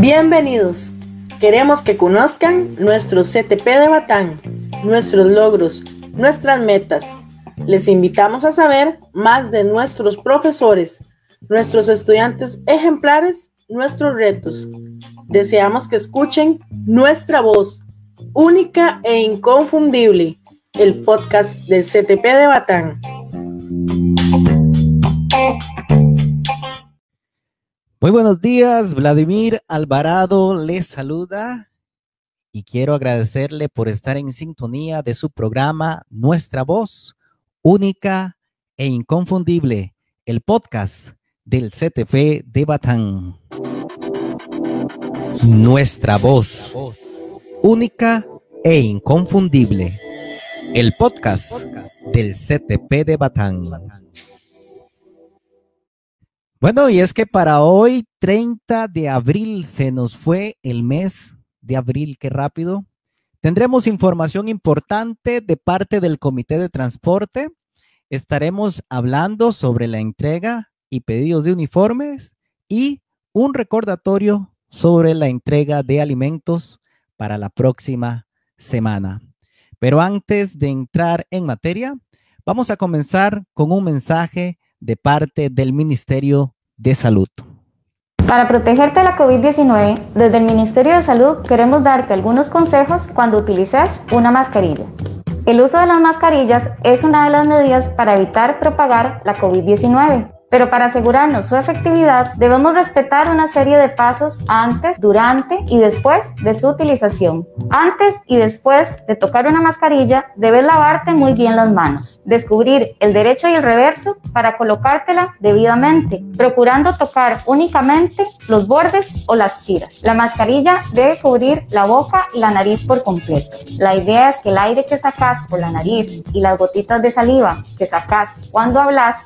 Bienvenidos. Queremos que conozcan nuestro CTP de Batán, nuestros logros, nuestras metas. Les invitamos a saber más de nuestros profesores, nuestros estudiantes ejemplares, nuestros retos. Deseamos que escuchen nuestra voz, única e inconfundible, el podcast del CTP de Batán. Muy buenos días, Vladimir Alvarado les saluda y quiero agradecerle por estar en sintonía de su programa Nuestra Voz, única e inconfundible, el podcast del CTP de Batán. Nuestra Voz, única e inconfundible, el podcast del CTP de Batán. Bueno, y es que para hoy, 30 de abril, se nos fue el mes de abril, qué rápido. Tendremos información importante de parte del Comité de Transporte. Estaremos hablando sobre la entrega y pedidos de uniformes y un recordatorio sobre la entrega de alimentos para la próxima semana. Pero antes de entrar en materia, vamos a comenzar con un mensaje de parte del Ministerio de Salud. Para protegerte de la COVID-19, desde el Ministerio de Salud queremos darte algunos consejos cuando utilices una mascarilla. El uso de las mascarillas es una de las medidas para evitar propagar la COVID-19. Pero para asegurarnos su efectividad, debemos respetar una serie de pasos antes, durante y después de su utilización. Antes y después de tocar una mascarilla, debes lavarte muy bien las manos. Descubrir el derecho y el reverso para colocártela debidamente, procurando tocar únicamente los bordes o las tiras. La mascarilla debe cubrir la boca y la nariz por completo. La idea es que el aire que sacas por la nariz y las gotitas de saliva que sacas cuando hablas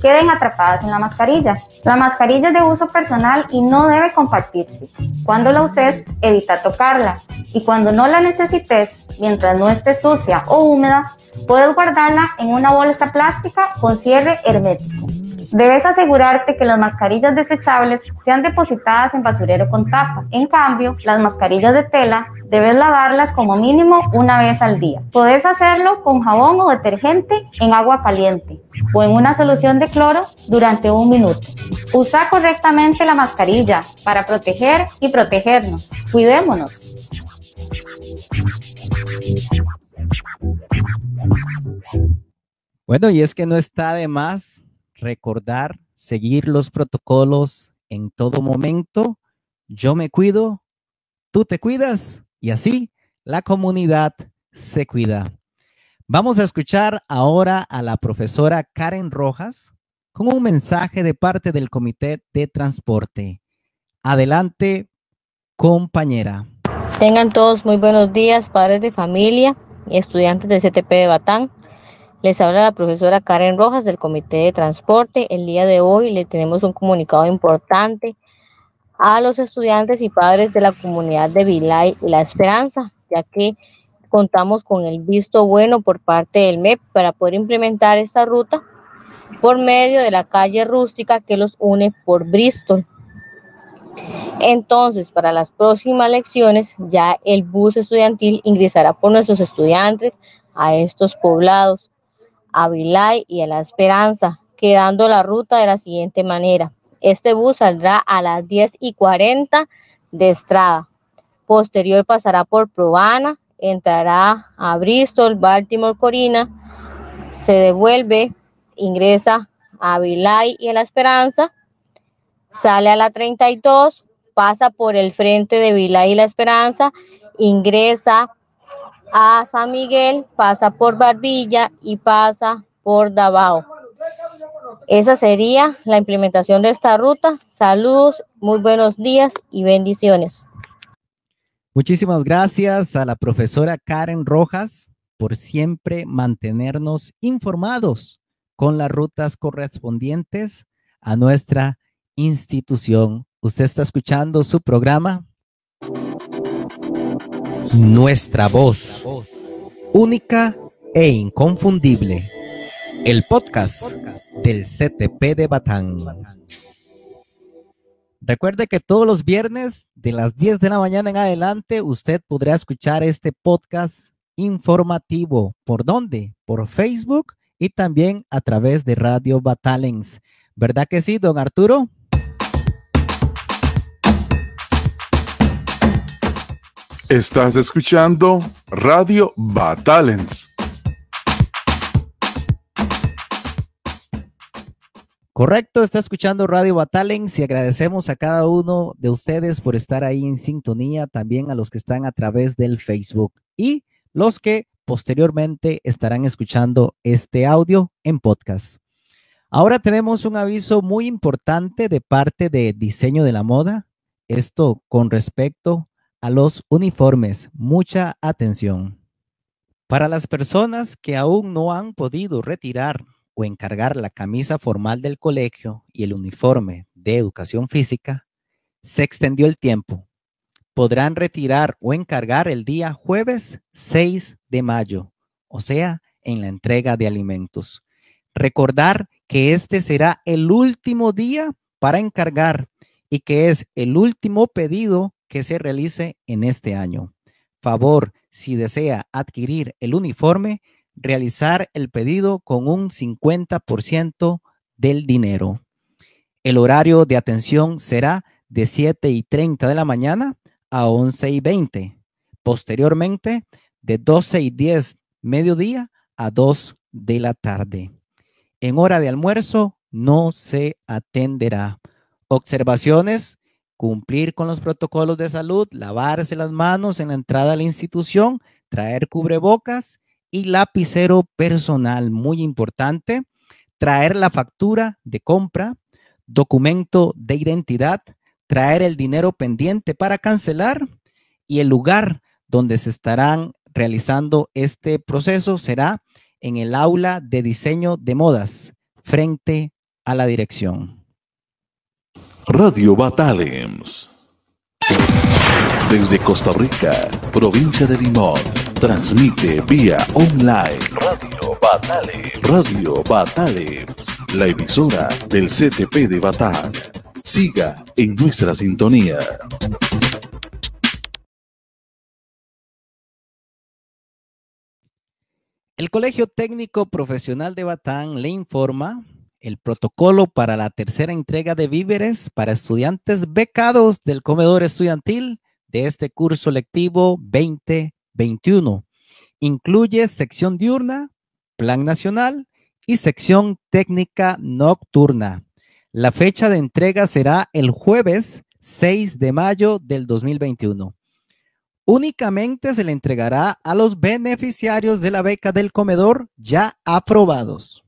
queden atrapadas en la mascarilla. La mascarilla es de uso personal y no debe compartirse. Cuando la uses, evita tocarla. Y cuando no la necesites, mientras no esté sucia o húmeda, puedes guardarla en una bolsa plástica con cierre hermético. Debes asegurarte que las mascarillas desechables sean depositadas en basurero con tapa. En cambio, las mascarillas de tela debes lavarlas como mínimo una vez al día. Puedes hacerlo con jabón o detergente en agua caliente o en una solución de cloro durante un minuto. Usa correctamente la mascarilla para proteger y protegernos. Cuidémonos. Bueno, y es que no está de más recordar, seguir los protocolos en todo momento. Yo me cuido, tú te cuidas y así la comunidad se cuida. Vamos a escuchar ahora a la profesora Karen Rojas con un mensaje de parte del Comité de Transporte. Adelante, compañera. Tengan todos muy buenos días, padres de familia y estudiantes del CTP de Batán. Les habla la profesora Karen Rojas del Comité de Transporte. El día de hoy le tenemos un comunicado importante a los estudiantes y padres de la comunidad de Vilay La Esperanza, ya que contamos con el visto bueno por parte del MEP para poder implementar esta ruta por medio de la calle rústica que los une por Bristol. Entonces, para las próximas lecciones, ya el bus estudiantil ingresará por nuestros estudiantes a estos poblados a Vilay y a La Esperanza, quedando la ruta de la siguiente manera. Este bus saldrá a las 10 y 40 de Estrada. Posterior pasará por Probana, entrará a Bristol, Baltimore, Corina, se devuelve, ingresa a Vilay y a La Esperanza, sale a la 32, pasa por el frente de Vilay y La Esperanza, ingresa a San Miguel, pasa por Barbilla y pasa por Davao. Esa sería la implementación de esta ruta. Saludos, muy buenos días y bendiciones. Muchísimas gracias a la profesora Karen Rojas por siempre mantenernos informados con las rutas correspondientes a nuestra institución. Usted está escuchando su programa nuestra voz, única e inconfundible. El podcast del CTP de Batán. Recuerde que todos los viernes de las 10 de la mañana en adelante usted podrá escuchar este podcast informativo. ¿Por dónde? Por Facebook y también a través de Radio Batalens. ¿Verdad que sí, don Arturo? Estás escuchando Radio Batalens. Correcto, está escuchando Radio Batalens y agradecemos a cada uno de ustedes por estar ahí en sintonía, también a los que están a través del Facebook y los que posteriormente estarán escuchando este audio en podcast. Ahora tenemos un aviso muy importante de parte de Diseño de la Moda, esto con respecto a los uniformes. Mucha atención. Para las personas que aún no han podido retirar o encargar la camisa formal del colegio y el uniforme de educación física, se extendió el tiempo. Podrán retirar o encargar el día jueves 6 de mayo, o sea, en la entrega de alimentos. Recordar que este será el último día para encargar y que es el último pedido que se realice en este año. Favor, si desea adquirir el uniforme, realizar el pedido con un 50% del dinero. El horario de atención será de 7 y 30 de la mañana a 11 y 20. Posteriormente, de 12 y 10 mediodía a 2 de la tarde. En hora de almuerzo no se atenderá. Observaciones, cumplir con los protocolos de salud, lavarse las manos en la entrada a la institución, traer cubrebocas y lapicero personal, muy importante, traer la factura de compra, documento de identidad, traer el dinero pendiente para cancelar y el lugar donde se estarán realizando este proceso será en el aula de diseño de modas frente a la dirección. Radio Batalems. Desde Costa Rica, provincia de Limón Transmite vía online. Radio Batale. Radio Batales. La emisora del CTP de Batán. Siga en nuestra sintonía. El Colegio Técnico Profesional de Batán le informa el protocolo para la tercera entrega de víveres para estudiantes becados del comedor estudiantil de este curso lectivo 20 21. Incluye sección diurna, plan nacional y sección técnica nocturna. La fecha de entrega será el jueves 6 de mayo del 2021. Únicamente se le entregará a los beneficiarios de la beca del comedor ya aprobados,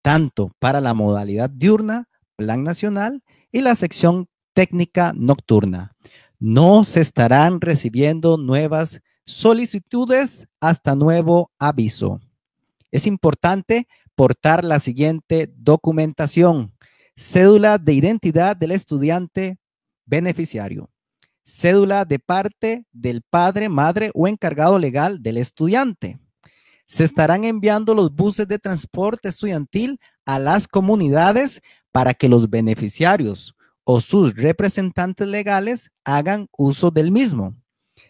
tanto para la modalidad diurna, plan nacional y la sección técnica nocturna. No se estarán recibiendo nuevas solicitudes hasta nuevo aviso. Es importante portar la siguiente documentación. Cédula de identidad del estudiante beneficiario. Cédula de parte del padre, madre o encargado legal del estudiante. Se estarán enviando los buses de transporte estudiantil a las comunidades para que los beneficiarios o sus representantes legales hagan uso del mismo.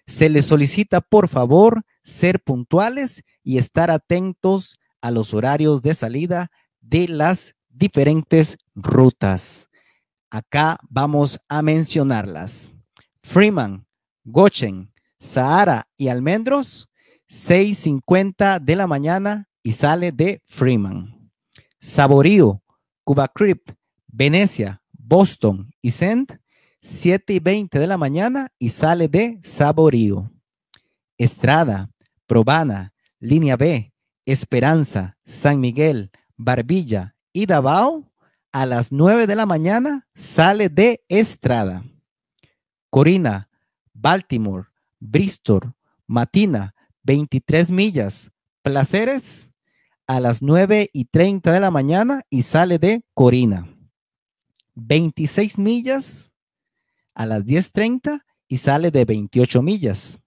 Se les solicita, por favor, ser puntuales y estar atentos a los horarios de salida de las diferentes rutas. Acá vamos a mencionarlas. Freeman, Gochen, Sahara y Almendros, 6.50 de la mañana y sale de Freeman. Saborío, Cuba Creep, Venecia, Boston y Send, 7 y 20 de la mañana y sale de Saborío. Estrada, Probana, Línea B, Esperanza, San Miguel, Barbilla y Davao a las 9 de la mañana sale de Estrada. Corina, Baltimore, Bristol, Matina, 23 millas, Placeres a las 9 y 30 de la mañana y sale de Corina. 26 millas, a las 10.30 y sale de 28 millas.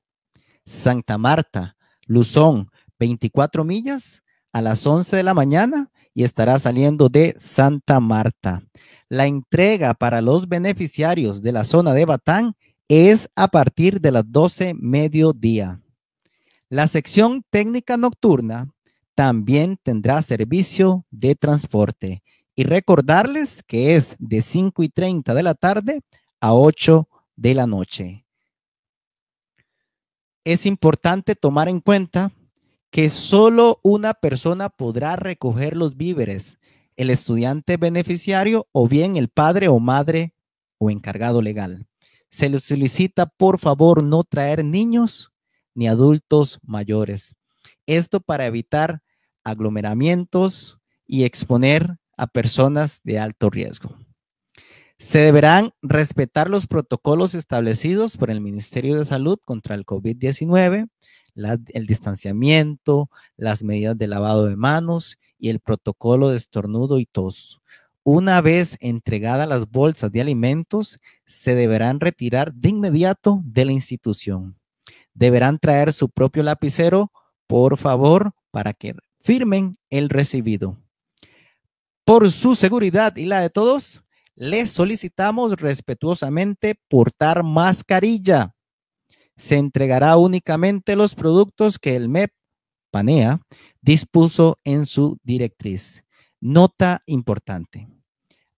Santa Marta, Luzón, 24 millas a las 11 de la mañana y estará saliendo de Santa Marta. La entrega para los beneficiarios de la zona de Batán es a partir de las 12 mediodía. La sección técnica nocturna también tendrá servicio de transporte. Y recordarles que es de 5 y 30 de la tarde a 8 de la noche. Es importante tomar en cuenta que solo una persona podrá recoger los víveres, el estudiante beneficiario o bien el padre o madre o encargado legal. Se le solicita, por favor, no traer niños ni adultos mayores. Esto para evitar aglomeramientos y exponer a personas de alto riesgo. Se deberán respetar los protocolos establecidos por el Ministerio de Salud contra el COVID-19, el distanciamiento, las medidas de lavado de manos y el protocolo de estornudo y tos. Una vez entregadas las bolsas de alimentos, se deberán retirar de inmediato de la institución. Deberán traer su propio lapicero, por favor, para que firmen el recibido. Por su seguridad y la de todos, les solicitamos respetuosamente portar mascarilla. Se entregará únicamente los productos que el MEP Panea dispuso en su directriz. Nota importante.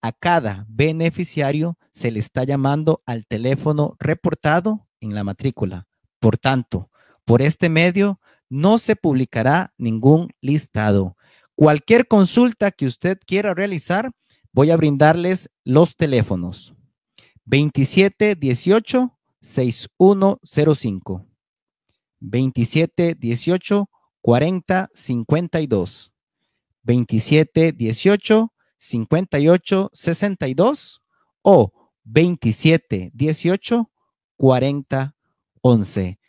A cada beneficiario se le está llamando al teléfono reportado en la matrícula. Por tanto, por este medio no se publicará ningún listado. Cualquier consulta que usted quiera realizar, voy a brindarles los teléfonos. 2718 6105. 2718 4052. 2718 5862 o 2718 4011.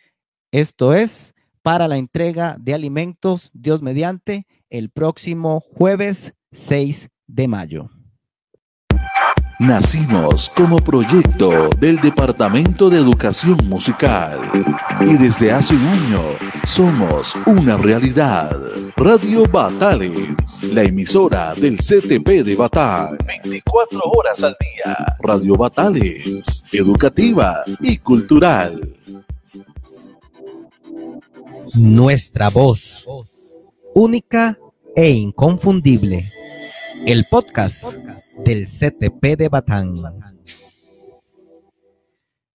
Esto es para la entrega de alimentos, Dios mediante, el próximo jueves 6 de mayo. Nacimos como proyecto del Departamento de Educación Musical y desde hace un año somos una realidad. Radio Batales, la emisora del CTP de Batán. 24 horas al día. Radio Batales, educativa y cultural. Nuestra voz, única e inconfundible. El podcast del CTP de Batán.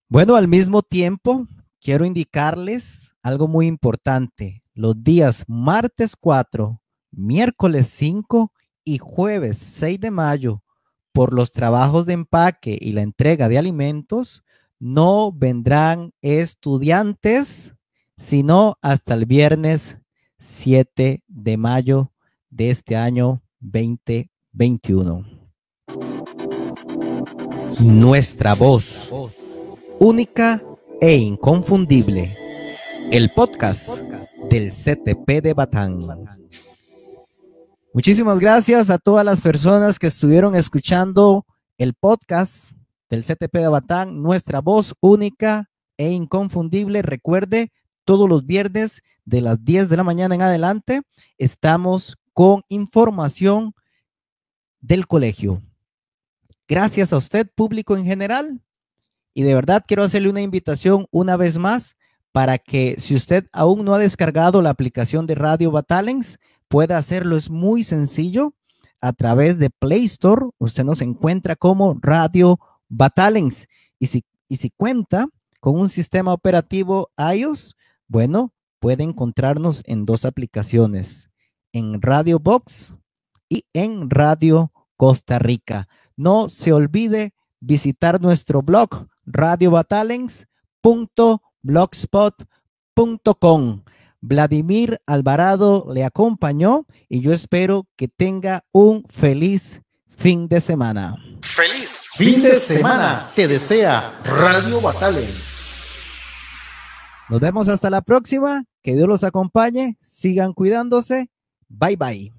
Bueno, al mismo tiempo, quiero indicarles algo muy importante. Los días martes 4, miércoles 5 y jueves 6 de mayo, por los trabajos de empaque y la entrega de alimentos, no vendrán estudiantes sino hasta el viernes 7 de mayo de este año 2021. Nuestra voz, única e inconfundible. El podcast del CTP de Batán. Muchísimas gracias a todas las personas que estuvieron escuchando el podcast del CTP de Batán, nuestra voz única e inconfundible. Recuerde, todos los viernes de las 10 de la mañana en adelante estamos con información del colegio. Gracias a usted, público en general. Y de verdad quiero hacerle una invitación una vez más para que si usted aún no ha descargado la aplicación de Radio Batalens, pueda hacerlo. Es muy sencillo. A través de Play Store, usted nos encuentra como Radio Batalens. Y si, y si cuenta con un sistema operativo iOS, bueno, puede encontrarnos en dos aplicaciones, en Radio Box y en Radio Costa Rica. No se olvide visitar nuestro blog radiobatalens.blogspot.com. Vladimir Alvarado le acompañó y yo espero que tenga un feliz fin de semana. Feliz fin de semana te desea Radio Batalens. Nos vemos hasta la próxima. Que Dios los acompañe. Sigan cuidándose. Bye bye.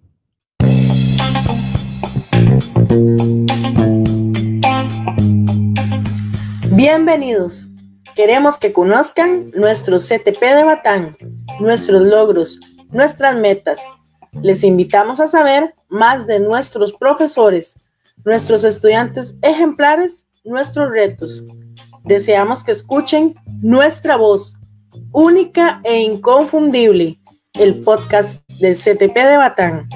Bienvenidos. Queremos que conozcan nuestro CTP de Batán, nuestros logros, nuestras metas. Les invitamos a saber más de nuestros profesores, nuestros estudiantes ejemplares, nuestros retos. Deseamos que escuchen nuestra voz, única e inconfundible, el podcast del CTP de Batán.